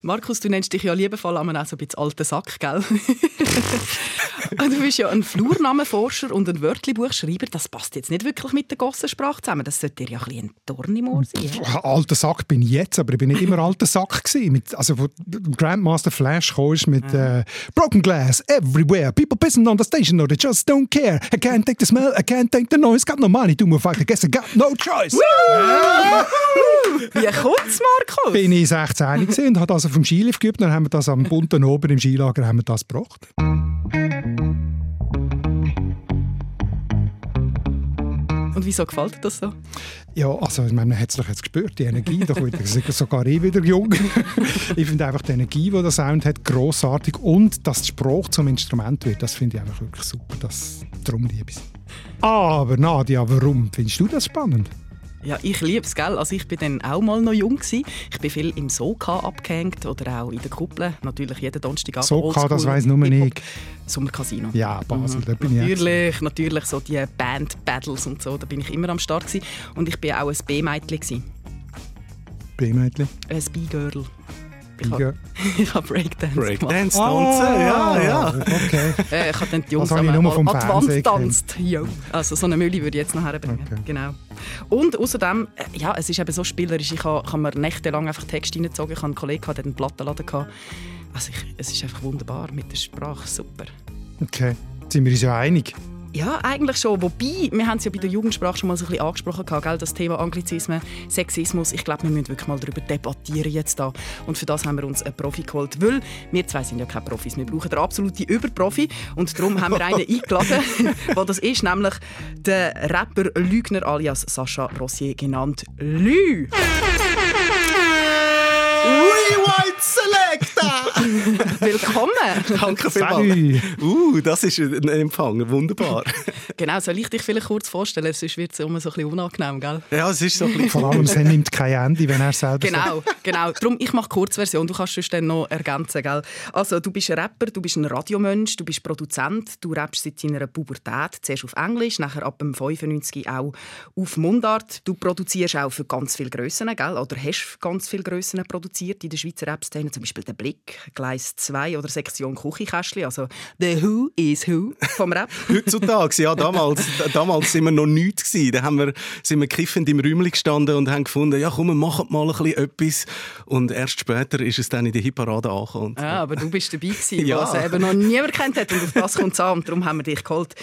Markus, du nennst dich ja liebevoll auch so ein bisschen alter Sack, gell? du bist ja ein Flurnamenforscher und ein Wörterbuchschreiber. Das passt jetzt nicht wirklich mit der Gossensprache zusammen. Das sollte dir ja ein, ein Dorn im Ohr sein. Ja? Alter Sack bin ich jetzt, aber ich bin nicht immer alter Sack gewesen. Mit, also, wo Grandmaster Flash kommst mit äh, Broken Glass everywhere. People pissing on the station, or they just don't care. I can't take the smell, I can't take the noise. Got no money to move, I guess I got no choice. Wie kommt's, Markus? Bin ich 16 und habe das auf dem Skilift geübt. Dann haben wir das am bunten Ober im Skilager haben wir das gebracht. Und wieso gefällt dir das so? Ja, also ich meine, man hat es doch jetzt gespürt, die Energie, doch wieder, sogar ich wieder jung. ich finde einfach die Energie, die der Sound hat, grossartig und dass die Sprache zum Instrument wird, das finde ich einfach wirklich super, das, darum liebe ich Aber Nadia, warum findest du das spannend? Ja, ich liebe es, gell? Also ich bin dann auch mal noch jung gewesen. Ich bin viel im Soka abgehängt oder auch in der Kuppel. Natürlich jeden Donnerstag Soka, das weiss nur ich. Sommercasino. Ja, Basel, mhm. da bin ich Natürlich, natürlich so die Band-Battles und so, da bin ich immer am Start gewesen. Und ich bin auch ein B-Mädchen. B-Mädchen? Ein B-Girl. Ich habe hab Breakdance Breakdance tanzen, ah, ja, ja. Okay. Äh, ich habe dann die Jungs also einmal vom Advanced tanzt. Also so eine Mühle würde ich jetzt nachher bringen. Okay. Genau. Und außerdem, äh, ja, es ist eben so spielerisch. Ich habe, kann mir nächtelang einfach Text reingezogen. Ich hatte einen Kollegen, der einen Plattenladen hatte. Also ich, es ist einfach wunderbar mit der Sprache. Super. Okay, jetzt sind wir uns ja einig. Ja, eigentlich schon. Wobei, wir haben es ja bei der Jugendsprache schon mal so ein bisschen angesprochen, gell? das Thema Anglizismen, Sexismus. Ich glaube, wir müssen wirklich mal darüber debattieren jetzt da. Und für das haben wir uns einen Profi geholt, weil wir zwei sind ja keine Profis. Wir brauchen den absoluten Überprofi. Und darum haben wir einen eingeladen, der das ist, nämlich der Rapper Lügner alias Sascha Rossier genannt Lü. Rewind Selecta! Willkommen! Danke vielmals. Uh, das ist ein Empfang, wunderbar. genau, soll ich dich vielleicht kurz vorstellen? Sonst wird es immer so ein bisschen unangenehm, gell? Ja, es ist so ein bisschen... Vor allem, es nimmt kein Ende, wenn er selber Genau, sagt. genau. Darum, ich mache Kurzversion, du kannst es dann noch ergänzen, gell? Also, du bist ein Rapper, du bist ein Radiomensch, du bist Produzent, du rappst seit deiner Pubertät, zuerst auf Englisch, nachher ab dem 95 auch auf Mundart. Du produzierst auch für ganz viele Grössen, gell? Oder hast ganz viele Grössen produziert in der Schweizer Rap-Szene, zum Beispiel «Der Blick», «Gleis 2» oder «Sektion Küchenkästchen», also «The Who is Who» vom Rap. Heutzutage, ja, damals, damals sind wir noch nichts gewesen. Da haben wir, sind wir kiffend im Räumchen gestanden und haben gefunden, ja komm, machen mal ein bisschen etwas. Und erst später ist es dann in der Hitparade angekommen. Ja, aber du bist dabei gewesen, ja. was eben noch niemand kennt hat und auf das kommt es an und darum haben wir dich geholt.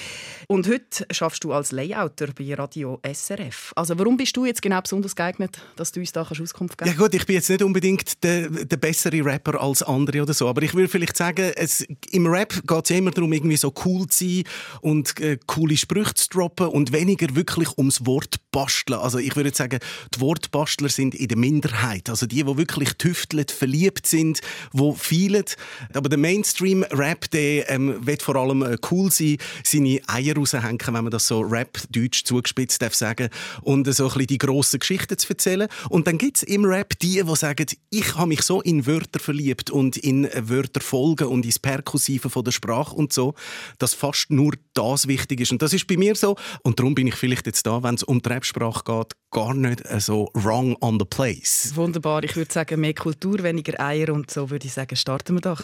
Und heute schaffst du als Layouter bei Radio SRF. Also warum bist du jetzt genau besonders geeignet, dass du uns da Auskunft geben Ja gut, ich bin jetzt nicht unbedingt der, der bessere Rapper als andere oder so, aber ich würde vielleicht sagen, es, im Rap geht es immer darum, irgendwie so cool zu sein und äh, coole Sprüche zu droppen und weniger wirklich ums Wort basteln. Also ich würde sagen, die Wortbastler sind in der Minderheit. Also die, die wirklich tüfteln, verliebt sind, die feilen. Aber der Mainstream-Rap, der ähm, wird vor allem äh, cool sein, seine Eier raushängen, wenn man das so Rap-Deutsch zugespitzt darf sagen und so ein die grossen Geschichten zu erzählen. Und dann gibt es im Rap die, die sagen, ich habe mich so in Wörter verliebt und in Wörter folgen und ins Perkussive von der Sprache und so, dass fast nur das wichtig ist. Und das ist bei mir so. Und darum bin ich vielleicht jetzt da, wenn es um die Rapsprache geht, gar nicht so wrong on the place. Wunderbar. Ich würde sagen, mehr Kultur, weniger Eier und so würde ich sagen, starten wir doch.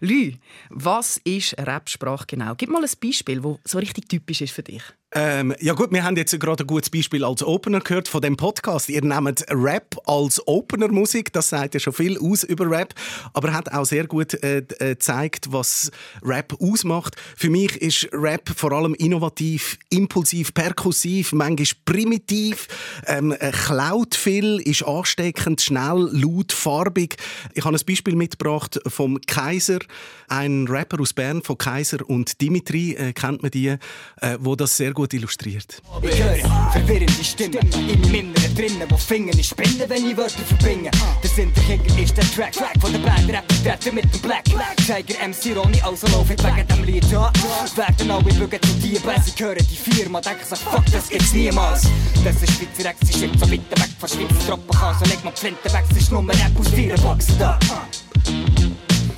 Lü, was ist Rapsprache genau? Gib mal ein Beispiel, das so richtig typisch ist für dich. Ähm, ja gut, wir haben jetzt gerade ein gutes Beispiel als Opener gehört von dem Podcast. Ihr nehmt Rap als Opener-Musik, das sagt ja schon viel aus über Rap, aber hat auch sehr gut äh, äh, gezeigt, was Rap ausmacht. Für mich ist Rap vor allem innovativ, impulsiv, perkussiv, manchmal primitiv, ähm, äh, klaut viel, ist ansteckend, schnell, laut, farbig. Ich habe ein Beispiel mitgebracht vom Kaiser, ein Rapper aus Bern von Kaiser und Dimitri, äh, kennt man die, äh, wo das sehr gut illustriert. Ich höre verwirrende Stimmen meinem Inneren drinnen, wo Finger nicht spinnen, wenn ich Wörter verbinde. Der Sinterkicker ist der Track, Track von der Band, Rapper mit dem Black. Tiger MC Ronny, also lauf ich wegen dem Lied, ja. Werden alle bügen zu dir, Bass, ich höre die Firma, denke sich, fuck, das gibt's niemals. Das ist Schweizer Ex, ist so weit weg von Schweizer Tropenchaos, so leg mal die Flinte weg, es ist nur ein Rap aus Boxen da.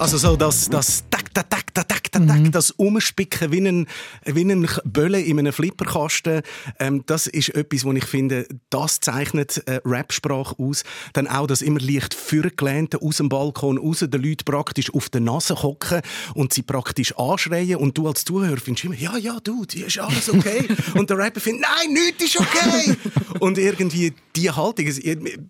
Also so das, das Tack, Tack, Tack, Tack, Tack, Tack, mhm. das Umspicken wie ein, wie ein Bölle in einem Flipperkasten, ähm, das ist etwas, wo ich finde, das zeichnet äh, Rap-Sprache aus. Dann auch das immer leicht vorgelehnte aus dem Balkon raus, den Leuten praktisch auf der Nase hocken und sie praktisch anschreien und du als Zuhörer findest immer, ja, ja, du, ist alles okay. und der Rapper findet, nein, nichts ist okay. und irgendwie die Haltung,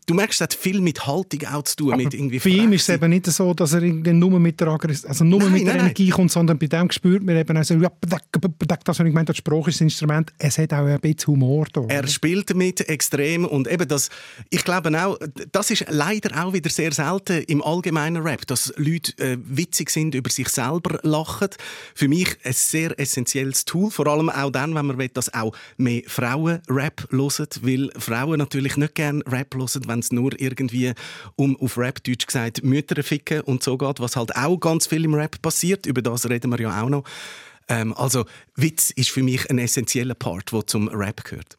du merkst, es hat viel mit Haltung auch zu tun. Aber mit irgendwie bei ihm ist es eben nicht so, dass er nur mit der, Aggress also nur nein, mit der nein, Energie nein. kommt, sondern bei dem spürt man eben also, ja, das, was ich gemeint habe, Spruch ist ein Instrument, es hat auch ein bisschen Humor da. Er spielt damit extrem und eben das, ich glaube auch, das ist leider auch wieder sehr selten im allgemeinen Rap, dass Leute äh, witzig sind, über sich selber lachen. Für mich ein sehr essentielles Tool, vor allem auch dann, wenn man will, dass auch mehr Frauen Rap hören, weil Frauen natürlich nicht gerne Rap hören, wenn es nur irgendwie um, auf Rap-Deutsch gesagt, Mütter ficken und so geht, was halt auch ganz viel im Rap passiert. Über das reden wir ja auch noch. Ähm, also Witz ist für mich ein essentieller Part, der zum Rap gehört.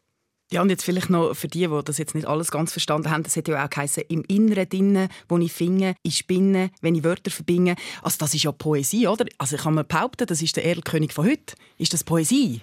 Ja, und jetzt vielleicht noch für die, die das jetzt nicht alles ganz verstanden haben, das hat ja auch geheißen, im Inneren drinnen, wo ich finde, ich spinne, wenn ich Wörter verbinde. Also das ist ja Poesie, oder? Also ich kann mir behaupten, das ist der Erlkönig von heute. Ist das Poesie?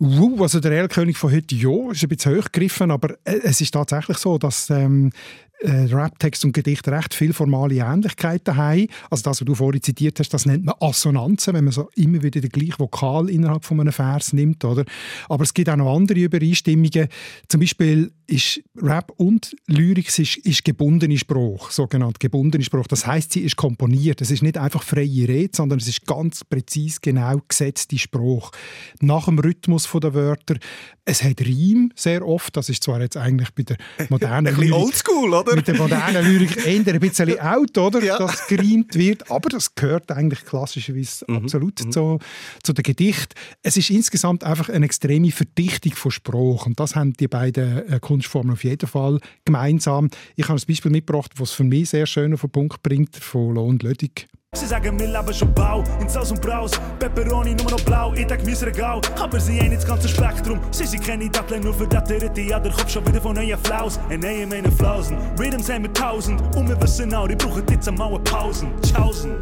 Uh, also der Erlkönig von heute, ja, ist ein bisschen hochgegriffen, aber äh, es ist tatsächlich so, dass ähm, äh, Raptext und Gedicht recht viele formale Ähnlichkeiten haben. Also das, was du vorhin zitiert hast, das nennt man Assonanzen, wenn man so immer wieder den gleichen Vokal innerhalb von einem Vers nimmt. Oder? Aber es gibt auch noch andere Übereinstimmungen. Zum Beispiel ist Rap und Lyrik ist, ist gebundene Spruch, sogenannt gebundene Spruch. Das heißt, sie ist komponiert. Es ist nicht einfach freie Rede, sondern es ist ganz präzise genau gesetzte Spruch. Nach dem Rhythmus der Wörter. Es hat Reim sehr oft. Das ist zwar jetzt eigentlich bei der modernen Lyrik... oldschool, oder? Oder? Mit der modernen Lyrik eher ein bisschen out, oder? Ja. Dass gereimt wird. Aber das gehört eigentlich klassischerweise mhm. absolut mhm. Zu, zu dem Gedicht. Es ist insgesamt einfach eine extreme Verdichtung von Spruch. Und das haben die beiden äh, Kunstformen auf jeden Fall gemeinsam. Ich habe ein Beispiel mitgebracht, was für mich sehr schön auf den Punkt bringt, von Lohn Lödig. Sie sagen, wir leben schon bau, in Saus und Braus. Pepperoni nur noch blau, ich denke, mein Regal. Aber sie haben das ganze Spektrum. Sie sind keine Datteln, nur für das Irrite. Ja, der Kopf schon wieder von neuen Flaus. Ein neue meine Flausen. Rhythms haben wir tausend. Und wir wissen auch, die brauchen jetzt einmal Pausen. Tschaußen.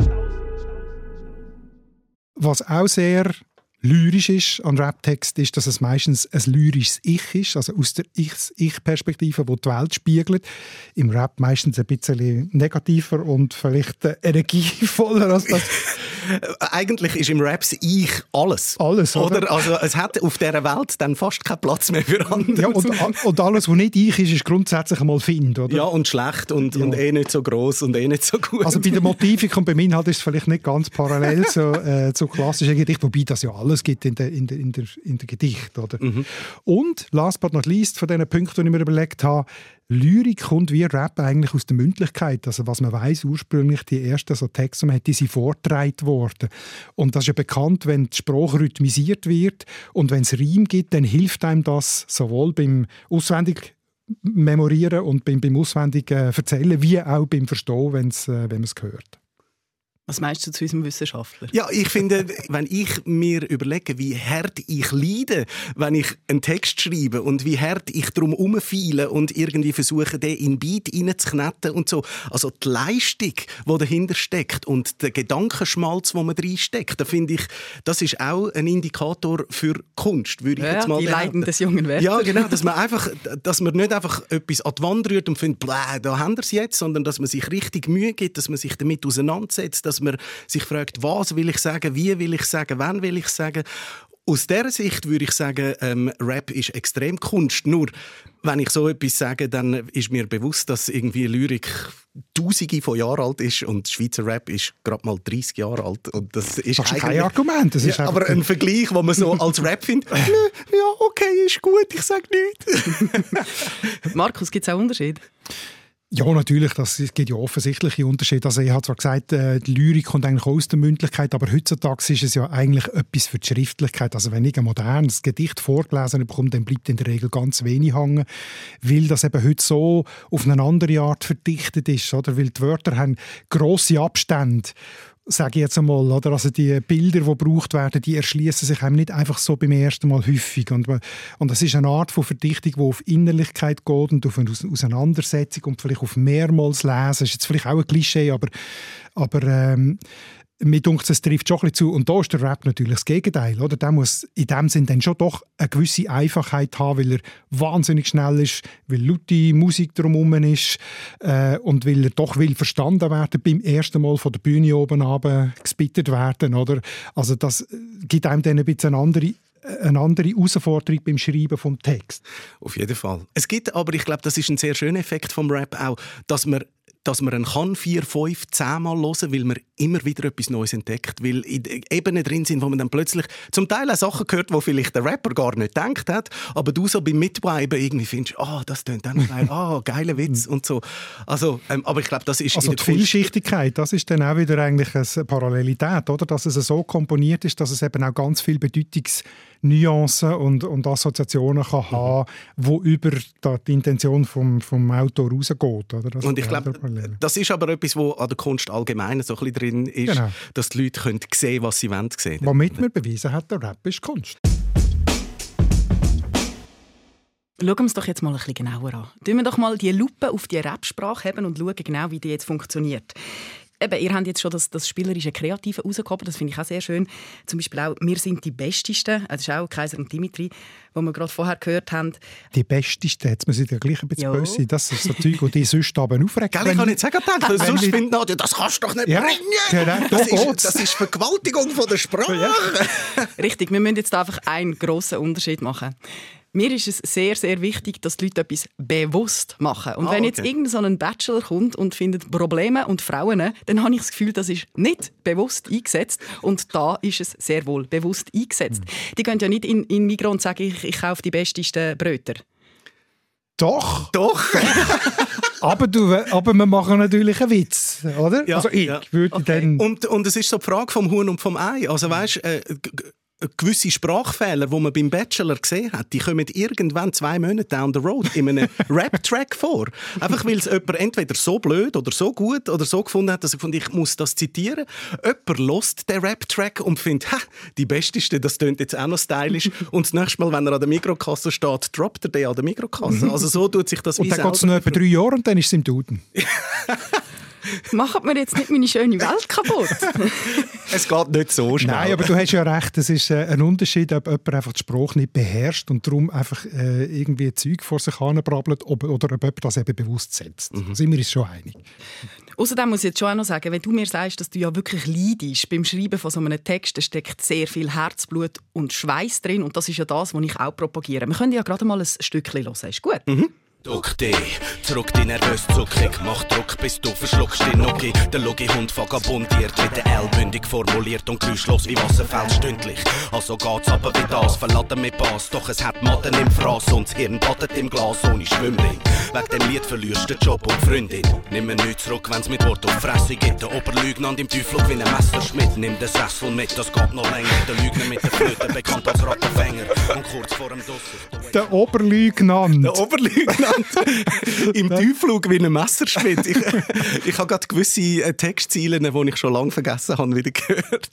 Was auch sehr lyrisch ist an Raptext, ist, dass es meistens ein lyrisches Ich ist, also aus der Ich-Perspektive, die die Welt spiegelt. Im Rap meistens ein bisschen negativer und vielleicht äh, energievoller als das. Eigentlich ist im Rap Ich alles. Alles, oder? oder? Also es hat auf dieser Welt dann fast keinen Platz mehr für andere. Ja, und, und alles, was nicht Ich ist, ist grundsätzlich einmal Find, oder? Ja, und schlecht und, ja. und eh nicht so groß und eh nicht so gut. Also bei der Motivik und beim Inhalt ist es vielleicht nicht ganz parallel so, äh, zu klassischen Gedichten, wobei das ja alles gibt in der, in der, in der, in der Gedicht, oder? Mhm. Und last but not least von diesen Punkten, die ich mir überlegt habe, Lyrik kommt wie Rap eigentlich aus der Mündlichkeit. Also was man weiß ursprünglich die ersten so Texte, man hat, die sind vorgetragen worden. Und das ist ja bekannt, wenn die Sprache rhythmisiert wird und wenn es Reim gibt, dann hilft einem das sowohl beim auswendig memorieren und beim, beim auswendig äh, erzählen, wie auch beim Verstehen, wenn's, äh, wenn man es hört. Was meinst du zu unserem Wissenschaftler? Ja, ich finde, wenn ich mir überlege, wie hart ich leide, wenn ich einen Text schreibe und wie hart ich drum umfeile und irgendwie versuche, den in Beat reinzuknetten und so. Also die Leistung, die dahinter steckt und der Gedankenschmalz, den man reinsteckt, da finde ich, das ist auch ein Indikator für Kunst, würde ich ja, jetzt mal die Leiden des jungen Werther. Ja, genau, dass man einfach, dass man nicht einfach etwas an die Wand rührt und findet, da haben wir es jetzt, sondern dass man sich richtig Mühe gibt, dass man sich damit auseinandersetzt, dass dass man sich fragt, was will ich sagen, wie will ich sagen, wann will ich sagen. Aus dieser Sicht würde ich sagen, ähm, Rap ist extrem Kunst. Nur, wenn ich so etwas sage, dann ist mir bewusst, dass irgendwie Lyrik Tausende von Jahren alt ist und Schweizer Rap ist gerade mal 30 Jahre alt. Und das ist, das ist kein Argument. Das ist ja, aber ein Vergleich, wo man so als Rap findet, ja, okay, ist gut, ich sage nichts. Markus, gibt es auch Unterschiede? Ja, natürlich, das gibt ja offensichtliche Unterschiede. Also ich habe zwar gesagt, äh, die Lyrik kommt eigentlich aus der Mündlichkeit, aber heutzutage ist es ja eigentlich etwas für die Schriftlichkeit. Also wenn ich ein modernes Gedicht vorgelesen bekomme, dann bleibt in der Regel ganz wenig hängen, weil das eben heute so auf eine andere Art verdichtet ist, oder? Weil die Wörter haben grosse Abstände sage ich jetzt einmal, oder? Also die Bilder, die gebraucht werden, die erschließen sich einem nicht einfach so beim ersten Mal häufig. Und, und das ist eine Art von Verdichtung, die auf Innerlichkeit geht und auf eine Auseinandersetzung und vielleicht auf mehrmals lesen. Das ist jetzt vielleicht auch ein Klischee, aber, aber ähm, mir denkt, es trifft schon ein bisschen zu. Und da ist der Rap natürlich das Gegenteil. Oder? Der muss in dem Sinn dann schon doch eine gewisse Einfachheit haben, weil er wahnsinnig schnell ist, weil laute Musik drumherum ist äh, und weil er doch will verstanden werden beim ersten Mal von der Bühne oben runter gespittet werden. Oder? Also das gibt einem dann ein bisschen eine andere eine andere Herausforderung beim Schreiben vom Text. Auf jeden Fall. Es gibt aber, ich glaube, das ist ein sehr schöner Effekt vom Rap auch, dass man dass man ihn kann vier, fünf, zehn Mal hören, weil man immer wieder etwas Neues entdeckt, weil Ebenen drin sind, wo man dann plötzlich zum Teil auch Sachen hört, wo vielleicht der Rapper gar nicht gedacht hat, aber du so beim Mitbleiben irgendwie findest, ah, oh, das tönt dann geil, ah, oh, geiler Witz und so. Also, ähm, aber ich glaube, das ist also die Vielschichtigkeit, das ist dann auch wieder eigentlich eine Parallelität, oder, dass es so komponiert ist, dass es eben auch ganz viel Bedeutungs Nuancen und, und Assoziationen kann mhm. haben, wo über die Intention vom, vom Autor rausgeht. Oder? Das und ich glaube, das ist aber etwas, was an der Kunst allgemein so ein bisschen drin ist, genau. dass die Leute können sehen was sie wollen sehen. Womit man bewiesen hat, der Rap ist Kunst. Schauen wir uns doch jetzt mal ein bisschen genauer an. Tun wir doch mal die Lupe auf die Rap-Sprache haben und schauen genau, wie die jetzt funktioniert eben, ihr habt jetzt schon das, das spielerische Kreative rausgehoben, das finde ich auch sehr schön. Zum Beispiel auch «Wir sind die Bestesten», das ist auch Kaiser und Dimitri, wo wir gerade vorher gehört haben. Die Bestesten, jetzt muss ich ja gleich ein bisschen böse sein, das ist so Zeug, die sonst aber aufregt. Gell, ich kann nicht sagen, denke, sonst findet Nadja, das kannst du doch nicht ja, bringen. Genau, das, ist, das ist Vergewaltigung von der Sprache. Ja. Richtig, wir müssen jetzt einfach einen grossen Unterschied machen. Mir ist es sehr, sehr wichtig, dass die Leute etwas bewusst machen. Und ah, wenn jetzt okay. so ein Bachelor kommt und findet Probleme und Frauen, dann habe ich das Gefühl, das ist nicht bewusst eingesetzt. Und da ist es sehr wohl bewusst eingesetzt. Mhm. Die können ja nicht in, in Migros und sagen, ich, ich kaufe die besten Bröter. Doch. Doch. aber, du, aber wir machen natürlich einen Witz, oder? Ja, also ich ja. würde okay. dann... Und, und es ist so die Frage vom Huhn und vom Ei. Also weißt, äh, gewisse Sprachfehler, die man beim Bachelor gesehen hat, die kommen irgendwann zwei Monate down the road in einem Rap-Track vor. Einfach weil es jemand entweder so blöd oder so gut oder so gefunden hat, dass er fand, ich muss das zitieren. Jemand lost den Rap-Track und findet, ha, die Besteste, das tönt jetzt auch noch stylisch. und das nächste Mal, wenn er an der Mikrokasse steht, droppt er den an der Mikrokasse. Also so tut sich das Und dann geht es noch etwa drei Jahre und dann ist es im Duden. Macht mir jetzt nicht meine schöne Welt kaputt? es geht nicht so schnell. Nein, aber du hast ja recht, es ist äh, ein Unterschied, ob jemand einfach die Sprache nicht beherrscht und darum einfach äh, irgendwie Zeug vor sich hinbrabbelt oder ob jemand das eben bewusst setzt. Mhm. Da sind wir uns schon einig. Außerdem muss ich jetzt schon auch noch sagen, wenn du mir sagst, dass du ja wirklich leidest beim Schreiben von so einem Text, da steckt sehr viel Herzblut und Schweiß drin und das ist ja das, was ich auch propagiere. Wir können ja gerade mal ein Stückchen hören. Ist gut? Mhm. Duck dich, zurück die nervös Zuckung, mach Druck, bis du verschluckst die Nuki. Der Logi-Hund vagabundiert, wie der L bündig formuliert und geräuschlos wie Wasserfeld stündlich. Also geht's aber wie das, verladen mit Bass, doch es hat Matten im Fraß und das Hirn badet im Glas ohne Schwimmring. Wegen dem Lied verlierst du den Job und Freundin. Nimm mir nichts zurück, wenn's mit Wort auf Fresse gibt. Der Oberleutnant im Teufel wie ein Messerschmidt. Nimm den Sessel mit, das geht noch länger. Der Lügner mit der Flöte, bekannt als Rattenfänger. Und kurz vor dem Dusser. Der Oberleutnant. Der Oberleutnant genannt. Im Tiefflug wie ein Messerschmidt. Ich, ich habe gerade gewisse äh, Textziele, die ich schon lange vergessen habe, wieder gehört.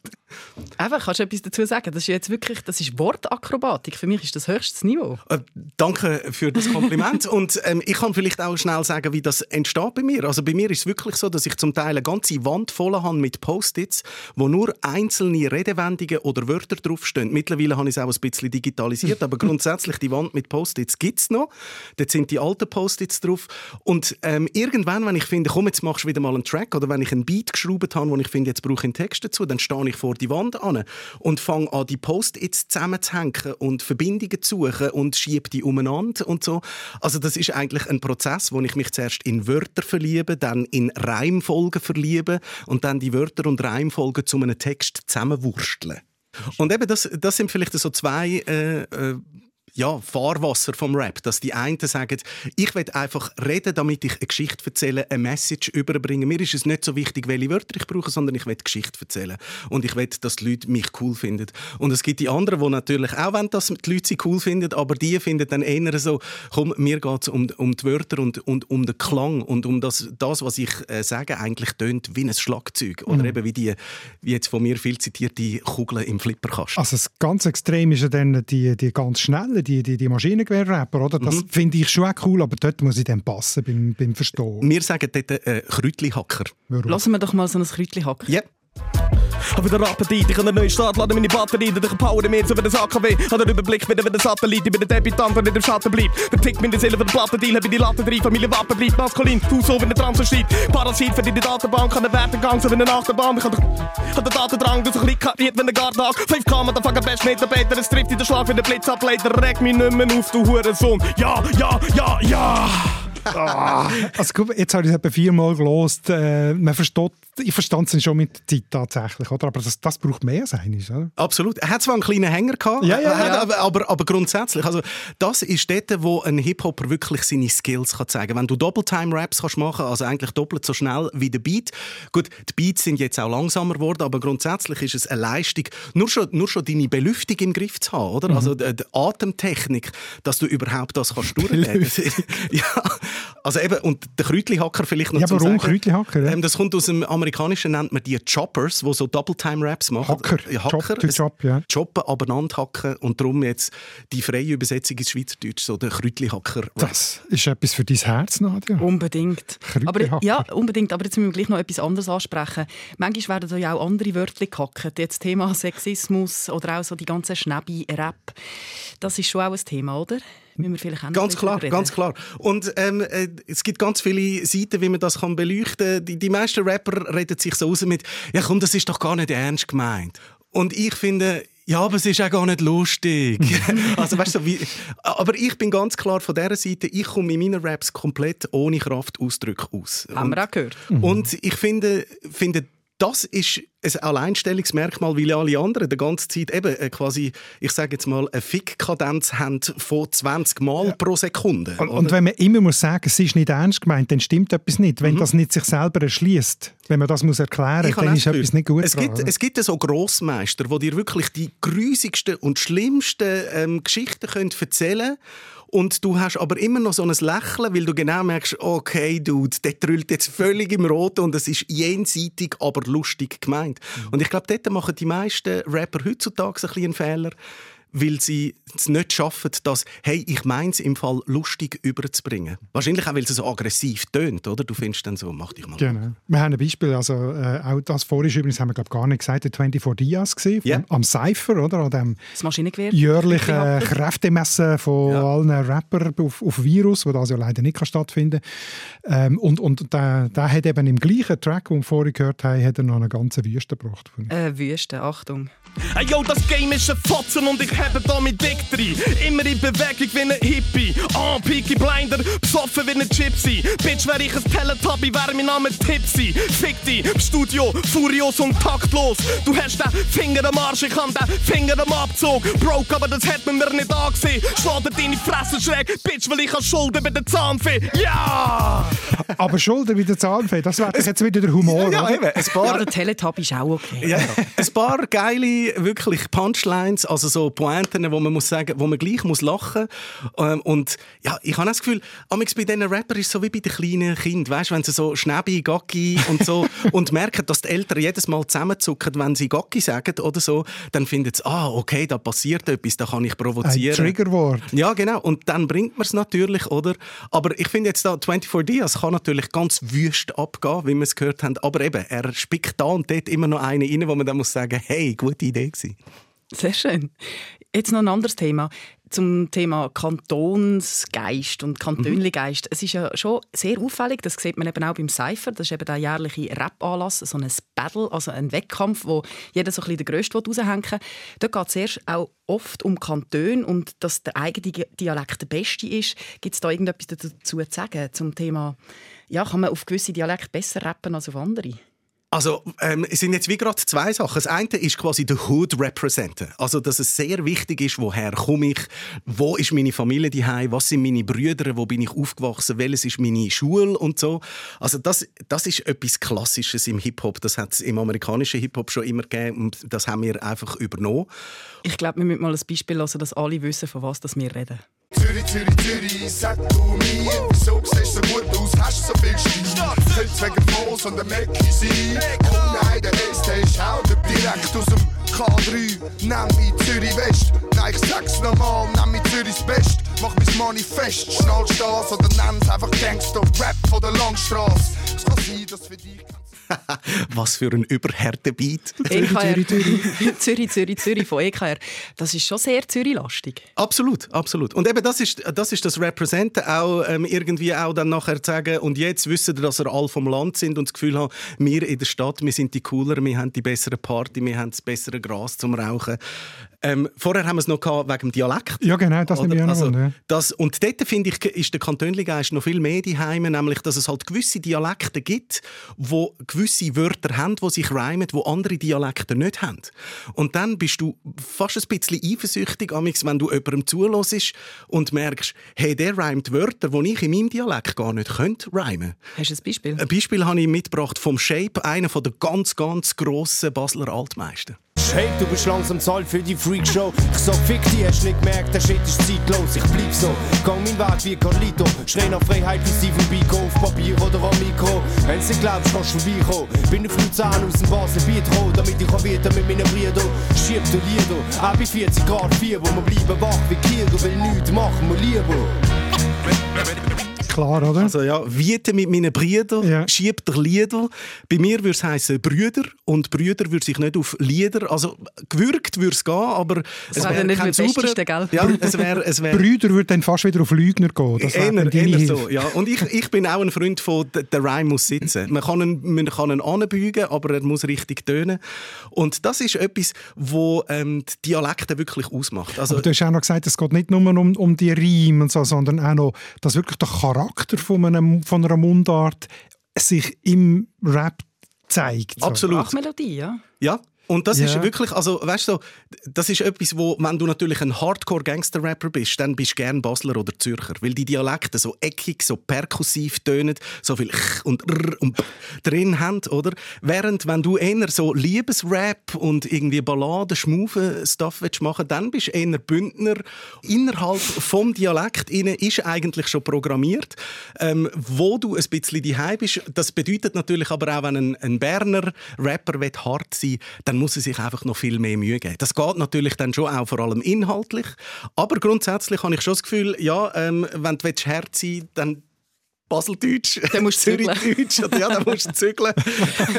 Einfach, kannst du etwas dazu sagen? Das ist jetzt wirklich, das ist Wortakrobatik. Für mich ist das höchstes Niveau. Äh, danke für das Kompliment. Und ähm, ich kann vielleicht auch schnell sagen, wie das entsteht bei mir. Also bei mir ist es wirklich so, dass ich zum Teil eine ganze Wand voll habe mit Post-its, wo nur einzelne Redewendungen oder Wörter draufstehen. Mittlerweile habe ich es auch ein bisschen digitalisiert, aber grundsätzlich die Wand mit Post-its gibt es noch. Dort sind die alten Post-its drauf. Und ähm, irgendwann, wenn ich finde, komm, jetzt machst du wieder mal einen Track oder wenn ich einen Beat geschraubt habe, wo ich finde, jetzt brauche ich einen Text dazu, dann stehe ich vor die Wand an und fange an, die Post-its zusammenzuhängen und Verbindungen zu suchen und schiebe die umeinander und so. Also das ist eigentlich ein Prozess, wo ich mich zuerst in Wörter verliebe, dann in Reimfolgen verliebe und dann die Wörter und Reimfolgen zu einem Text zusammenwurstle. Und eben, das, das sind vielleicht so zwei äh, äh, ja, Fahrwasser vom Rap, dass die einen sagen, ich will einfach reden, damit ich eine Geschichte erzähle, eine Message überbringen. Mir ist es nicht so wichtig, welche Wörter ich brauche, sondern ich will Geschichte erzählen. Und ich will, dass die Leute mich cool finden. Und es gibt die anderen, die natürlich auch wollen, dass die Leute sie cool finden, aber die finden dann eher so, komm, mir geht es um, um die Wörter und, und um den Klang und um das, das was ich äh, sage, eigentlich tönt wie ein Schlagzeug. Oder mhm. eben wie die, wie jetzt von mir viel zitierte Kugeln im Flipperkasten. Also das ganz Extrem ist ja dann die, die ganz schnellen, die, die, die Maschinengewehr-Rapper, oder? Das mhm. finde ich schon auch cool, aber dort muss ich dann passen beim, beim Verstehen. Wir sagen dort äh, Kräutli-Hacker. Lassen wir doch mal so ein Kräutli-Hacker. Ja. Hab wieder Appetit, ich kann einen neuen Start, lade meine Batterie, durch den Power mehr so wie das AKW. Hab den Überblick, wieder wie der Satellit, ich bin der Debitant, der nicht im Schatten bleibt. Der Tick mit der Seele von der Plattendeal, hab ich die Latte drin, Familie Wappen bleibt maskulin, du so wie der Transvestit. Parasit für die Datenbank, an der Wertegang, so wie eine Achterbahn. Ich hab den Datendrang, du so ein bisschen kariert wie ein Gartag. 5K, man, da fuck best Mitarbeiter, es trifft in der Schlag wie der Blitzableiter, reg mich nicht mehr auf, du Hurensohn. Ja, ja, ja, ja! Ah. Also, jetzt habe ich es etwa viermal gelost. Äh, man versteht, ich verstand es schon mit der Zeit tatsächlich, oder? aber das, das braucht mehr als eines. Oder? Absolut. Er hat zwar einen kleinen Hänger gehabt, ja, ja, ja. Aber, aber, aber, grundsätzlich, also, das ist dort, wo ein Hip-Hopper wirklich seine Skills kann zeigen kann. Wenn du Double-Time-Raps kannst machen also eigentlich doppelt so schnell wie der Beat. Gut, die Beats sind jetzt auch langsamer geworden, aber grundsätzlich ist es eine Leistung, nur schon, nur schon deine Belüftung im Griff zu haben, oder? Mhm. Also die, die Atemtechnik, dass du überhaupt das kannst durchlegen. ja, also eben, und der Kräutli-Hacker vielleicht noch Ja, warum Kräutli-Hacker? Ja? Ähm, das kommt aus dem Amerikanischen, nennt man die Choppers, die so Double-Time-Raps machen. Hacker, Hacker. Chop, Chop, ja. Choppen, abeinander hacken und darum jetzt die freie Übersetzung ins Schweizerdeutsch, so der Kräutli-Hacker. Das ist etwas für dein Herz, Nadja. Unbedingt. Aber, ja, unbedingt, aber jetzt müssen wir gleich noch etwas anderes ansprechen. Manchmal werden da ja auch andere Wörter gehackt. Jetzt Thema Sexismus oder auch so die ganze Schnäbi-Rap. Das ist schon auch ein Thema, oder? Wir vielleicht auch ganz klar, ganz klar. Und ähm, äh, es gibt ganz viele Seiten, wie man das kann beleuchten kann. Die, die meisten Rapper reden sich so aus mit, ja komm, das ist doch gar nicht ernst gemeint. Und ich finde, ja, aber es ist auch gar nicht lustig. also, weißt du, wie, aber ich bin ganz klar von dieser Seite, ich komme in meinen Raps komplett ohne Kraftausdrücke aus. Haben wir auch gehört. Und ich finde, finde das ist ein Alleinstellungsmerkmal, weil alle anderen die ganze Zeit eben äh, quasi, ich sage jetzt mal, eine Fick-Kadenz haben von 20 Mal ja. pro Sekunde. Und, und, wenn man immer muss sagen, es ist nicht ernst gemeint, dann stimmt etwas nicht. Wenn mhm. das nicht sich selber erschließt, wenn man das muss erklären muss, dann ist etwas nicht gut. Es dran, gibt, es gibt so Grossmeister, die dir wirklich die grusigsten und schlimmsten ähm, Geschichten können erzählen können und du hast aber immer noch so ein Lächeln, weil du genau merkst, okay, Dude, der trüllt jetzt völlig im Roten und es ist jenseitig, aber lustig gemeint. Mhm. Und ich glaube, dort machen die meisten Rapper heutzutage ein bisschen einen Fehler weil sie es nicht schaffen, das «Hey, ich meine es im Fall lustig überzubringen». Wahrscheinlich auch, weil es so aggressiv tönt, oder? Du findest dann so «Mach dich mal». Genau. Wir haben ein Beispiel, also äh, auch das vorhin übrigens haben wir glaub, gar nicht gesagt, der 24 Dias gesehen, yeah. am Cypher, oder? An dem das Maschinengewehr. jährlichen Kräftemessen von ja. allen Rappern auf, auf Virus, wo das ja leider nicht stattfinden kann. Ähm, und und der, der hat eben im gleichen Track, den wir vorhin gehört haben, hat er noch eine ganze Wüste gebracht. Äh, Wüste, Achtung. Hey yo, das Game ist ein Fotzen und ich habe da mit Dick drin. Immer in Bewegung wie ein Hippie. Ah, oh, Peaky Blinder, besoffen wie ein Gypsy. Bitch, wär ich ein Teletubby, wär mein Name Tipsy. Fick dich, Studio, furios und taktlos. Du hast den Finger am Arsch, ich hab den Finger am Abzug. Broke, aber das hat man mir nicht angesehen. Schlag dir deine Fresse schräg, Bitch, weil ich habe Schulden bei der Zahnfee. Ja! Aber Schulden bei der Zahnfee, das wäre jetzt wieder der Humor, ja, ja, eben. Ein paar... ja, der Teletubby ist auch okay. Ja, ein paar geile, wirklich Punchlines, also so Pointen, wo man muss sagen, wo man gleich muss lachen ähm, und ja, ich habe das Gefühl, amix bei diesen Rappern ist es so wie bei den kleinen Kindern, weißt, wenn sie so Schnäbi, Gacki und so und merken, dass die Eltern jedes Mal zusammenzucken, wenn sie Gacki sagen oder so, dann finden sie, ah, okay, da passiert etwas, da kann ich provozieren. Ein Triggerwort. Ja, genau. Und dann bringt man es natürlich, oder? Aber ich finde jetzt da 24 Dias kann natürlich ganz wüst abgehen, wie wir es gehört haben, aber eben, er spickt da und dort immer noch eine rein, wo man dann muss sagen, hey, gute Idee gewesen. Sehr schön. Jetzt noch ein anderes Thema zum Thema Kantonsgeist und Kantönligeist. Mhm. Es ist ja schon sehr auffällig, das sieht man eben auch beim Cypher, das ist eben der jährliche Rap-Anlass, so ein Battle, also ein Wettkampf, wo jeder so ein bisschen den Grössten raushängen will. Dort geht es erst auch oft um Kantone und dass der eigene Dialekt der beste ist. Gibt es da irgendetwas dazu zu sagen zum Thema, ja, kann man auf gewisse Dialekte besser rappen als auf andere? Also, ähm, es sind jetzt wie gerade zwei Sachen. Das eine ist quasi der Hood representen. Also, dass es sehr wichtig ist, woher komme ich, wo ist meine Familie daheim, was sind meine Brüder, wo bin ich aufgewachsen, welches ist meine Schule und so. Also, das, das ist etwas Klassisches im Hip-Hop. Das hat es im amerikanischen Hip-Hop schon immer gegeben und das haben wir einfach übernommen. Ich glaube, wir müssen mal ein Beispiel lassen, dass alle wissen, von was wir reden. Zürich, Zürich, Zürich, sag du mir, wieso siehst du so gut aus, hast so viel Stil? Könnte wegen Floß und der Mäcki sein. Oh nein, der Rest, der ist auch direkt aus dem K3. Nimm mich Zürich West, nein, ich sag's nochmal, nimm mich Zürichs Best. Mach mein Manifest, schnallst das oder nenn's einfach Gangster-Rap von der Langstrasse. Es kann sein, dass für dich Was für ein überhärter Beat. EKR. Zürich, Zürich, Zürich von EKR. Das ist schon sehr Zürich-lastig. Absolut, absolut. Und eben das ist das, ist das Representen, auch ähm, irgendwie auch dann nachher zu sagen, und jetzt wissen wir, dass wir alle vom Land sind und das Gefühl haben, wir in der Stadt, wir sind die cooler, wir haben die bessere Party, wir haben das bessere Gras zum Rauchen. Ähm, vorher haben wir es noch gehabt wegen dem Dialekt. Ja, genau, das nehme ich auch noch also, ja. das, Und dort, finde ich, ist der Kantönligeist noch viel mehr daheim, nämlich, dass es halt gewisse Dialekte gibt, wo gewisse Wörter haben, die sich reimen, wo andere Dialekte nicht haben. Und dann bist du fast ein bisschen eifersüchtig, wenn du jemandem zulässt und merkst, hey, der reimt Wörter, die ich in meinem Dialekt gar nicht könnte reimen. Hast du ein Beispiel? Ein Beispiel habe ich mitgebracht vom Shape, einer der ganz, ganz grossen Basler Altmeister. Hey, du bist langsam Zahl für die Freakshow. Ich sag, fick die, hast nicht gemerkt, der Shit ist zeitlos. Ich bleib so, gang mein Weg wie Carlito. Schrei nach Freiheit wie Steven Biko auf Papier oder am Mikro. Wenn sie glaubst, kannst du vorbeikommen. Bin auf Luzern aus dem Basenbiet gekommen, damit ich wieder mit meinen Brüdern schieb du Lieder. Auch bei 40 Grad 4, wo wir bleiben wach wie Kiel, du will nichts machen, wir lieber klar, oder? Also ja, Wiete mit meinen Brüdern, ja. schiebt der Lieder. Bei mir würde es heißen Brüder und Brüder würde sich nicht auf Lieder, also gewürgt würde es gehen, aber es wäre nicht kein sauberer... Gell? Ja, es wär, es wär, Brüder würde dann fast wieder auf Lügner gehen. Das eher, eher so, ja. Und ich, ich bin auch ein Freund von, der Rhyme muss sitzen. Man kann ihn, man kann ihn anbeugen, aber er muss richtig tönen. Und das ist etwas, wo ähm, die Dialekte wirklich ausmacht. Also, aber du hast auch noch gesagt, es geht nicht nur um, um die Rhyme, so, sondern auch noch, dass wirklich der Charakter Charakter von, einem, von einer Mundart sich im Rap zeigt. So. Absolut. Melodie, ja. Ja, und das ja. ist wirklich, also weißt du, das ist etwas, wo, wenn du natürlich ein Hardcore-Gangster-Rapper bist, dann bist du gern Basler oder Zürcher, weil die Dialekte so eckig, so perkussiv tönen, so viel und R und drin haben, oder? Während wenn du eher so Liebesrap und irgendwie Balladen, Schmufen Stuff willst machen, dann bist du eher Bündner. Innerhalb vom Dialekt innen ist eigentlich schon programmiert, ähm, wo du ein bisschen daheim bist. Das bedeutet natürlich aber auch, wenn ein, ein Berner Rapper hart sein will, dann dann muss er sich einfach noch viel mehr Mühe geben. Das geht natürlich dann schon auch vor allem inhaltlich, aber grundsätzlich habe ich schon das Gefühl, ja, ähm, wenn du Herz sein dann Baseldeutsch, dann musst du Zürichdeutsch, ja, dann musst du zügeln.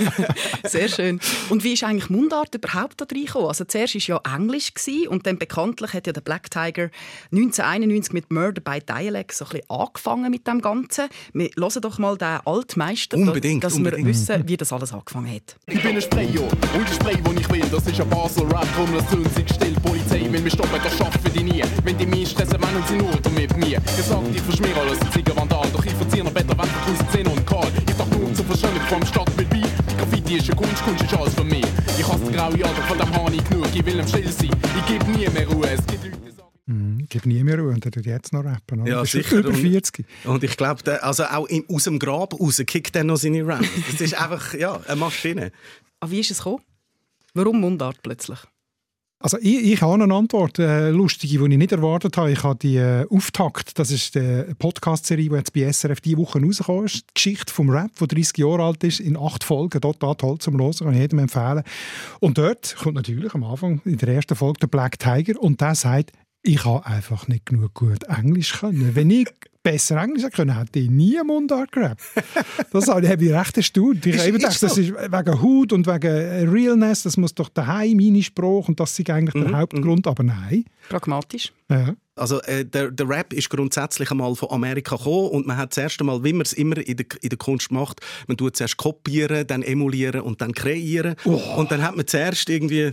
Sehr schön. Und wie ist eigentlich Mundart überhaupt da reingekommen? Also zuerst war ja Englisch und dann bekanntlich hat ja der Black Tiger 1991 mit Murder by Dialect so ein bisschen angefangen mit dem Ganzen. Wir hören doch mal den Altmeister, unbedingt, dass unbedingt. wir wissen, wie das alles angefangen hat. Ich bin ein Sprayer und ich spray, wo ich will. Das ist ein Basel-Rap, drum das tun sich still. Polizei will mich stoppen, das schaffen die nie. Wenn die mich stressen, meinen sie nur mit mir. Gesagt, ich verschmier alles, Ziegerwandal, doch ich noch besser, wenn du 10 und kahl. Ich dachte nur zur Verschönung vom Stadtbild bei. Die Graffiti ist eine Kunst, Kunst ist alles für mich. Ich hasse graue Jahre, von dem habe ich genug. Ich will am Still sein, ich gebe nie mehr Ruhe. Es gibt Leute, Mm, ich gebe nie mehr Ruhe und er tut jetzt noch rappen. Oder? Ja, sicher. Über 40. Und, und ich glaube, also auch im, aus dem Grab raus kickt er noch seine Rap. Das ist einfach ja, eine Maschine. Aber wie ist es gekommen? Warum Mundart plötzlich? Also ich, ich habe eine Antwort, eine lustige, die ich nicht erwartet habe. Ich habe die äh, Auftakt, das ist die Podcast-Serie, die jetzt bei SRF diese Woche rausgekommen ist. Die Geschichte vom Rap, die 30 Jahre alt ist, in acht Folgen, total toll zum Hören, kann ich jedem empfehlen. Und dort kommt natürlich am Anfang, in der ersten Folge, der Black Tiger und der sagt, ich habe einfach nicht genug gut Englisch können. Wenn ich besser Englisch können, hätte ich nie Mundart gerappt. Das habe ich recht erstaunt. Ich habe gedacht, das ist wegen Hut und wegen Realness, das muss doch daheim meine Sprache und das ist eigentlich mhm, der Hauptgrund, aber nein. Pragmatisch. Ja. Also äh, der, der Rap ist grundsätzlich einmal von Amerika gekommen und man hat das erste Mal, wie man es immer in der, in der Kunst macht, man tut zuerst kopieren, dann emulieren und dann kreieren. Oh. Und dann hat man zuerst irgendwie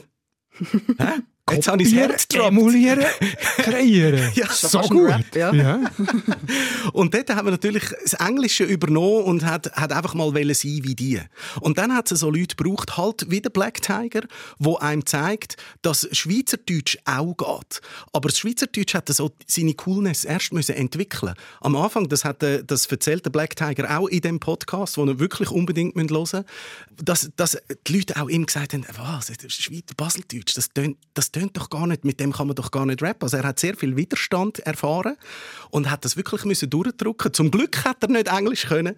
Hä? Jetzt habe ich Herz gedroppt. emulieren, kreieren. Ja, so gut. Rap, ja. ja. Und dort haben wir natürlich das Englische übernommen und hat, hat einfach mal wollen sein wie die. Und dann hat es so Leute gebraucht, halt wie der Black Tiger, wo einem zeigt, dass Schweizerdeutsch auch geht. Aber das Schweizerdeutsch hat so seine Coolness erst müssen entwickeln. Am Anfang, das hat der- das erzählt der Black Tiger auch in dem Podcast, den ihr wirklich unbedingt hören müsst, dass, dass die Leute auch ihm gesagt haben, was, das ist Schweizer Baseldeutsch, das tönt, das tönt doch gar nicht, mit dem kann man doch gar nicht rappen. Also er hat sehr viel Widerstand erfahren und hat das wirklich müssen durchdrücken. Zum Glück hat er nicht Englisch können.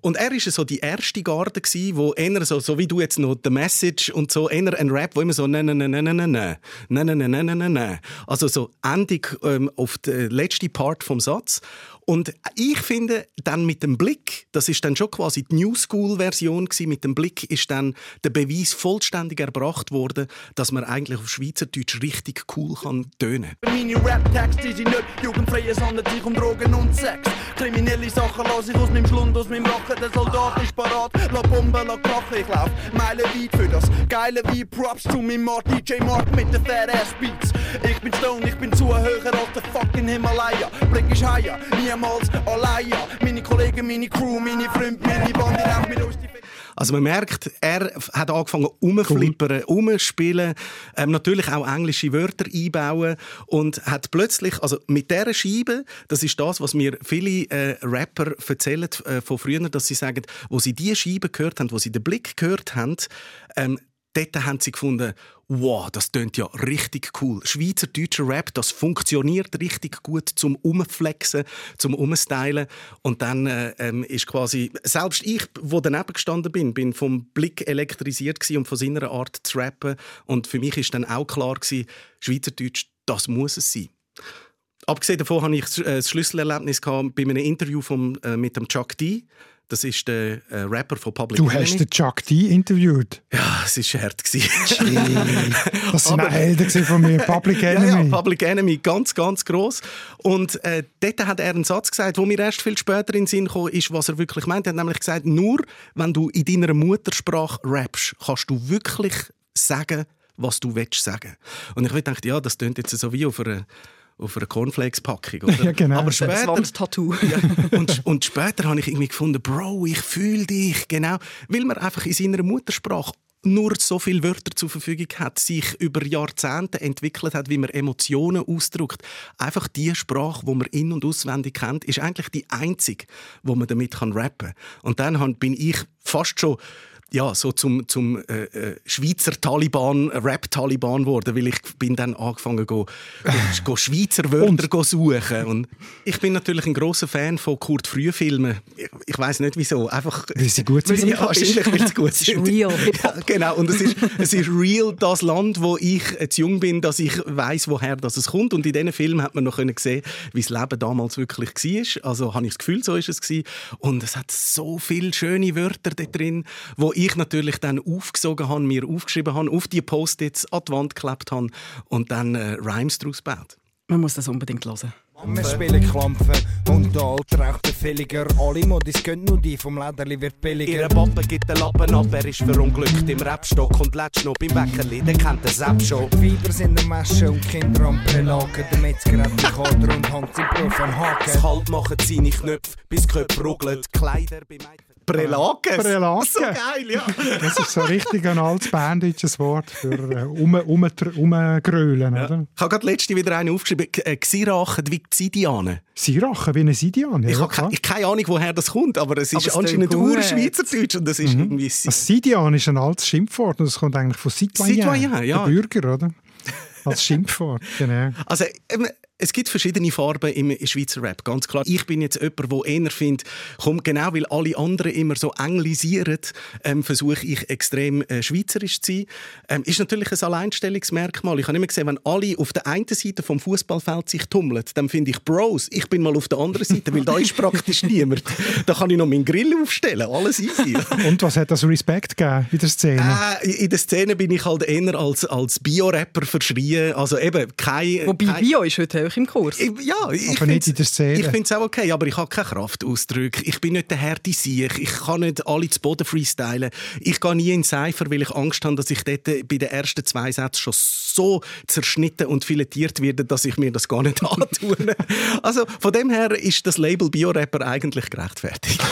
Und er ist so die erste Garde gsi, wo eher so, so wie du jetzt noch The Message und so, eher ein Rap, wo immer so ne ne ne ne ne ne ne ne ne ne ne ne ne ne also so Endung ähm, auf den letzten Part vom Satz. Und ich finde, dann mit dem Blick, das ist dann schon quasi die New School Version gsi, mit dem Blick ist dann der Beweis vollständig erbracht worden, dass man eigentlich auf Schweizerdeutsch richtig cool kann tönen. Meine Rap-Texte sind nicht jugendfrei, es handelt sich um Drogen und Sex. Kriminelle Sachen lasse ich aus meinem Schlund, aus meinem Rachen. Der Soldat ist parat, la Bombe, la Krache. Ich lauf meilenweit für das geile Vibe. Props zu meinem Mark, DJ Mark mit den Fair-Ass Beats. Ich bin stone, ich bin zu höher als der fucking Himalaya. Blick ist higher, niemals allein. Meine Kollegen, meine Crew, meine Freunde, meine Bande, auch mit uns die Also man merkt, er hat angefangen umflippern, umspielen, ähm, natürlich auch englische Wörter einbauen und hat plötzlich, also mit dieser Scheibe, das ist das, was mir viele äh, Rapper erzählen äh, von früher, dass sie sagen, wo sie diese Scheibe gehört haben, wo sie den Blick gehört haben, ähm, dort haben sie gefunden, wow, das tönt ja richtig cool. Schweizerdeutscher Rap, das funktioniert richtig gut zum Umflexen, zum Umstylen. Und dann äh, ähm, ist quasi, selbst ich, wo daneben gestanden bin, bin vom Blick elektrisiert und von seiner Art zu rappen. Und für mich ist dann auch klar gewesen, Schweizerdeutsch, das muss es sein. Abgesehen davon hatte ich das Schlüsselerlebnis bei einem Interview äh, mit dem Chuck D. Das ist der äh, Rapper von Public Du Enemy. hast den Chuck D interviewt. Ja, es war hart. Das Aber- Helden von mir. Public Enemy. Ja, ja, Public Enemy, ganz, ganz gross. Und äh, dort hat er einen Satz gesagt, wo mir erst viel später in den Sinn kam, ist, was er wirklich meint. Er hat nämlich gesagt, nur wenn du in deiner Muttersprache rappst, kannst du wirklich sagen, was du willst sagen. Und ich dachte, ja, das klingt jetzt so wie auf einer auf einer Cornflakes-Packung. Ja, genau. Aber Das später, Wandtattoo. ja, und, und später habe ich irgendwie gefunden, Bro, ich fühle dich, genau. Weil man einfach in seiner Muttersprache nur so viele Wörter zur Verfügung hat, sich über Jahrzehnte entwickelt hat, wie man Emotionen ausdrückt. Einfach die Sprache, wo man in- und auswendig kennt, ist eigentlich die einzige, wo man damit rappen kann. Und dann bin ich fast schon ja, so zum, zum äh, äh, Schweizer Taliban, äh, Rap-Taliban geworden, weil ich bin dann angefangen go, go, Schweizer Wörter go suchen. Und ich bin natürlich ein großer Fan von Kurt Früh-Filmen. Ich, ich weiß nicht wieso, einfach... Weil sie gut sind. Ja, wahrscheinlich, weil sie gut Es ist sind. real, Ja, genau, und es ist, es ist real das Land, wo ich zu jung bin, dass ich weiß, woher das es kommt. Und in diesen Filmen hat man noch können sehen, wie das Leben damals wirklich war. Also habe ich das Gefühl, so ist es gewesen. Und es hat so viele schöne Wörter da drin, wo ich natürlich dann aufgesogen habe, mir aufgeschrieben habe, auf die Post-its an die Wand geklebt habe und dann äh, Rhymes daraus gebaut. Man muss das unbedingt hören. Wir spielen Klampfen und der Alte raucht befehliger. Alle Modis gehen nur die, vom Lederli wird billiger. Ihre Pappe gibt den Lappen ab, er ist verunglückt im Rapstock und letzt noch beim Bäckerli, der kennt den Sepp schon. Weiber sind der Masche und Kinder am Prelagen. Der Metzger hat den Kader und hängt im Beruf Das Es Haken. Halt machen seine Knöpfe, bis die Köpfe ruckelt. Kleider bei Mädchen. Prelages? Prelages. So geil, ja. Das ist so richtig ein altes berndeutsches Wort für äh, um, um, umgrölen, oder? Ich habe gerade letzte wieder eine aufgeschrieben. Äh, Gsirachen wie Zidiane. Sie rachen wie eine Sidian. Ja, Ich habe keine, keine Ahnung, woher das kommt, aber es Aber ist es anscheinend. Urschweizerdeutsch und das ist irgendwie... Si- Das Sidian ist ein altes Schimpfwort und es kommt eigentlich von Citoyen, Citoyen, ja. der Bürger, oder? Als Schimpfwort, genau. Also, ähm, es gibt verschiedene Farben im Schweizer Rap, ganz klar. Ich bin jetzt jemand, der eher findet, komm, genau weil alle anderen immer so anglisieren, ähm, versuche ich extrem äh, schweizerisch zu sein. Ähm, ist natürlich ein Alleinstellungsmerkmal. Ich habe immer gesehen, wenn alle auf der einen Seite vom Fußballfeld sich tummeln, dann finde ich Bros. Ich bin mal auf der anderen Seite, weil da ist praktisch niemand. Da kann ich noch meinen Grill aufstellen, alles easy. Und was hat das Respekt gegeben in der Szene? Äh, in der Szene bin ich halt eher als, als Bio-Rapper verschrien. Also eben kein... Wobei kein Bio ist heute euch im Kurs. Ich, ja, ich Aber nicht in der Szene. Ich finde es auch okay, aber ich habe keine Kraftausdrücke. Ich bin nicht der härte Sieg. Ich kann nicht alle zu Boden freestylen. Ich gehe nie in Cypher, weil ich Angst habe, dass ich dort bei den ersten zwei Sätzen schon so zerschnitten und filetiert werde, dass ich mir das gar nicht antue. also von dem her ist das Label Biorapper eigentlich gerechtfertigt.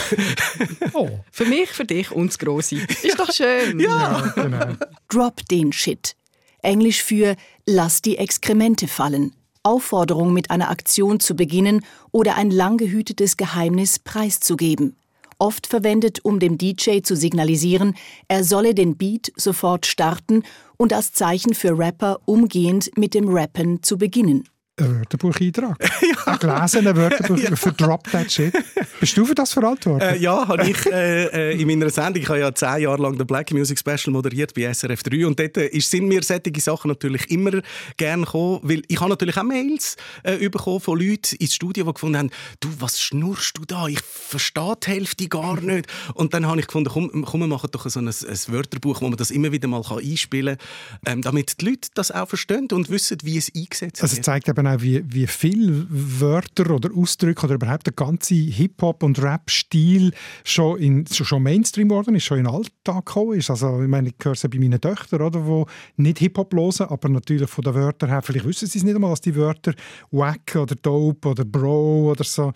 oh. Für mich, für dich und das Grosse. Ist doch schön. ja. ja genau. Drop den Shit. Englisch für Lass die Exkremente fallen. Aufforderung, mit einer Aktion zu beginnen oder ein lang gehütetes Geheimnis preiszugeben. Oft verwendet, um dem DJ zu signalisieren, er solle den Beat sofort starten und als Zeichen für Rapper umgehend mit dem Rappen zu beginnen ein Wörterbucheintrag. ja. Ein gelesener Wörterbuch ja. für Drop That Shit. Bist du für das verantwortlich? Äh, ja, habe ich äh, äh, in meiner Sendung, ich habe ja zehn Jahre lang den Black Music Special moderiert bei SRF 3 und dort äh, sind mir solche Sachen natürlich immer gerne gekommen, weil ich habe natürlich auch Mails äh, bekommen von Leuten ins Studio, die gefunden haben, du, was schnurst du da? Ich verstehe die Hälfte gar nicht. Und dann habe ich gefunden, komm, komm wir machen doch so ein, ein Wörterbuch, wo man das immer wieder mal einspielen kann, ähm, damit die Leute das auch verstehen und wissen, wie es eingesetzt also wird. Also zeigt eben auch, wie, wie viele Wörter oder Ausdrücke oder überhaupt der ganze Hip-Hop- und Rap-Stil schon, in, schon Mainstream geworden ist, schon in den Alltag gekommen ist. Also, ich meine, ich höre es bei meinen Töchtern, oder, die nicht Hip-Hop hören, aber natürlich von den Wörtern her, vielleicht wissen sie es nicht einmal, dass die Wörter Wack oder Dope oder Bro oder so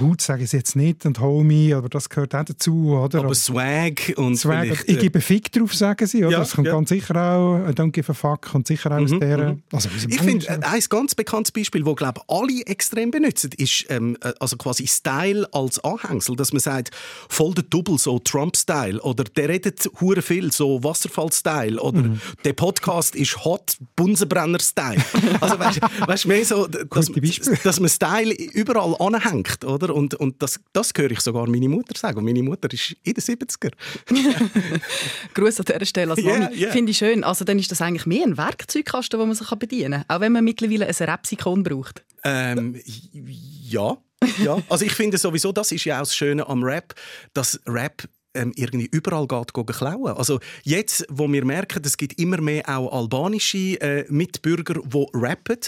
Hut sage ich jetzt nicht und Homie, aber das gehört auch dazu, oder? Aber Swag und Swag. Ich äh, gebe Fick drauf, sagen sie, oder? Ja, das kommt ja. ganz sicher auch, I don't give a fuck, kommt sicher auch mhm, aus der... Mhm. Also, ich finde, äh, ein ganz bekanntes Beispiel, das, glaube alle extrem benutzen, ist ähm, äh, also quasi Style als Anhängsel, dass man sagt, voll der Double, so Trump-Style, oder der redet hure viel, so Wasserfall-Style, oder mhm. der Podcast ist Hot Bunsenbrenner-Style. also weißt du, mehr so, dass, dass man Style überall anhängt, oder? Oder? Und, und das, das höre ich sogar meine Mutter sagen. Und meine Mutter ist in den 70er. Gruß an dieser Stelle als Mami. Yeah, yeah. Finde ich schön. Also dann ist das eigentlich mehr ein Werkzeugkasten, den man sich bedienen kann. Auch wenn man mittlerweile ein Rapsikon braucht. Ähm, ja. ja, also ich finde sowieso, das ist ja auch das Schöne am Rap, dass Rap ähm, irgendwie überall geht, geht klauen. Also jetzt, wo wir merken, es gibt immer mehr auch albanische äh, Mitbürger, die rappen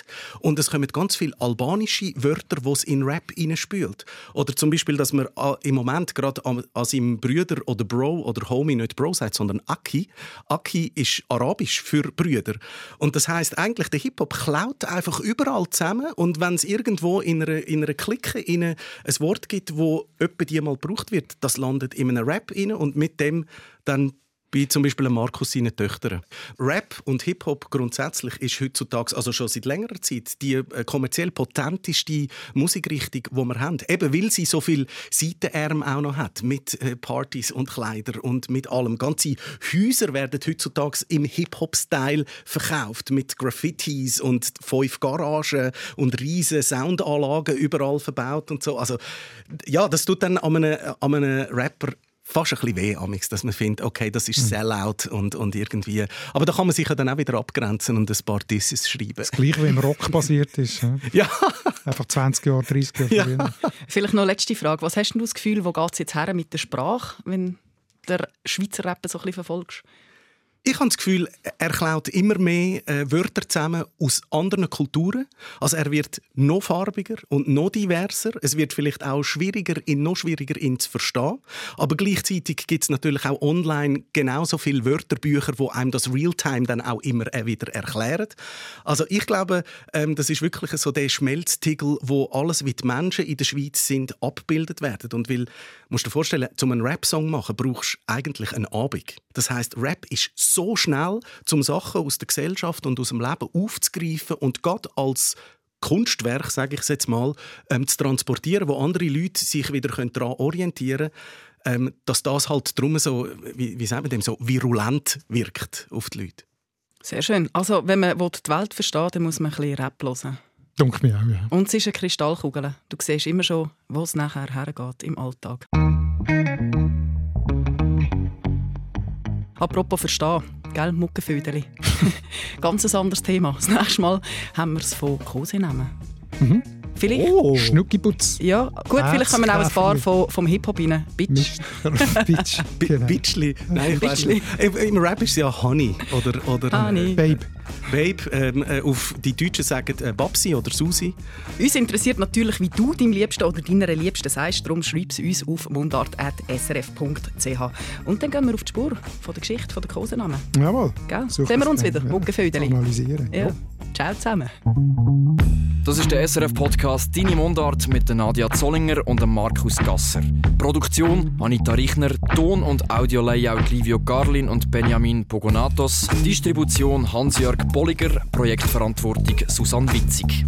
und es kommen ganz viele albanische Wörter, die es in Rap hineinspült. Oder zum Beispiel, dass man äh, im Moment gerade an, an seinem Brüder oder Bro oder Homie nicht Bro sagt, sondern Aki. Aki ist arabisch für Brüder. Und das heißt eigentlich, der Hip-Hop klaut einfach überall zusammen und wenn es irgendwo in einer, in einer Clique in ein Wort gibt, wo etwa die mal gebraucht wird, das landet in einem Rap rein und mit dem dann bei zum Beispiel Markus seinen Töchtern. Rap und Hip-Hop grundsätzlich ist heutzutage, also schon seit längerer Zeit, die äh, kommerziell potenteste Musikrichtung, die wir haben. Eben weil sie so viel Seitenärme auch noch hat, mit äh, Partys und Kleider und mit allem. Ganze Häuser werden heutzutage im Hip-Hop-Style verkauft, mit Graffitis und fünf Garagen und riesen Soundanlagen überall verbaut und so. Also ja, das tut dann an einem, an einem Rapper fast ein bisschen weh, amix, dass man findet, okay, das ist mhm. Sellout und, und irgendwie... Aber da kann man sich ja dann auch wieder abgrenzen und ein paar Disses schreiben. Das Gleiche wie im Rock basiert ist. ja. Einfach 20 Jahre, 30 Jahre ja. Vielleicht noch eine letzte Frage. Was hast du das Gefühl, wo geht es jetzt her mit der Sprache, wenn der Schweizer Rapper so ein bisschen verfolgst? Ich habe das Gefühl, er klaut immer mehr äh, Wörter zusammen aus anderen Kulturen. Also er wird noch farbiger und noch diverser. Es wird vielleicht auch schwieriger, ihn noch schwieriger ihn zu verstehen. Aber gleichzeitig gibt es natürlich auch online genauso viele Wörterbücher, wo einem das Realtime dann auch immer äh, wieder erklären. Also ich glaube, ähm, das ist wirklich so der Schmelztiegel, wo alles, wie die Menschen in der Schweiz sind, abgebildet werden. Und weil, musst du dir vorstellen, zum einen Rap-Song machen, brauchst du eigentlich einen Abend. Das heißt, Rap ist so schnell, um Sachen aus der Gesellschaft und aus dem Leben aufzugreifen und gerade als Kunstwerk, sage ich jetzt mal, ähm, zu transportieren, wo andere Leute sich wieder daran orientieren können, ähm, dass das halt drum so, wie, wie sagen wir dem, so virulent wirkt auf die Leute. Sehr schön. Also, wenn man die Welt versteht, dann muss man ein bisschen Rap hören. Dunkel mir auch, ja. Und es ist eine Kristallkugel. Du siehst immer schon, wo es nachher hergeht im Alltag. Apropos verstehen, gell, Muckenfödeli. Ganz ein anderes Thema. Das nächste Mal haben wir es von Kose nehmen. Mhm. Vielleicht. Oh. Schnuckiputz. Ja, gut, vielleicht kommen auch ein paar Herzkäferli. vom, Hip-Hop rein. Bitch. Bitch. Bi- Genau. Bitchli. Nein, ich weiss nicht. Im im Rap ist es ja Honey oder, oder Honey. Babe. Babe. Ähm, äh, auf die Deutschen sagen äh, Babsi oder Susi. Uns interessiert natürlich, wie du deinem Liebsten oder deiner Liebsten sagst. Darum schreib es uns auf mundart.srf.ch. Und dann gehen wir auf die Spur von der Geschichte von der Kosenamen. Jawohl. Gell? Sehen wir uns wieder. ja. Muckenfödeli. Analysieren. Ja. Ciao zusammen. Das ist der SRF-Podcast «Deine Mundart» mit Nadia Zollinger und Markus Gasser. Produktion Anita Richner, Ton- und Audio-Layout Livio Garlin und Benjamin Pogonatos, Distribution Hans-Jörg Bolliger, Projektverantwortung Susanne Witzig.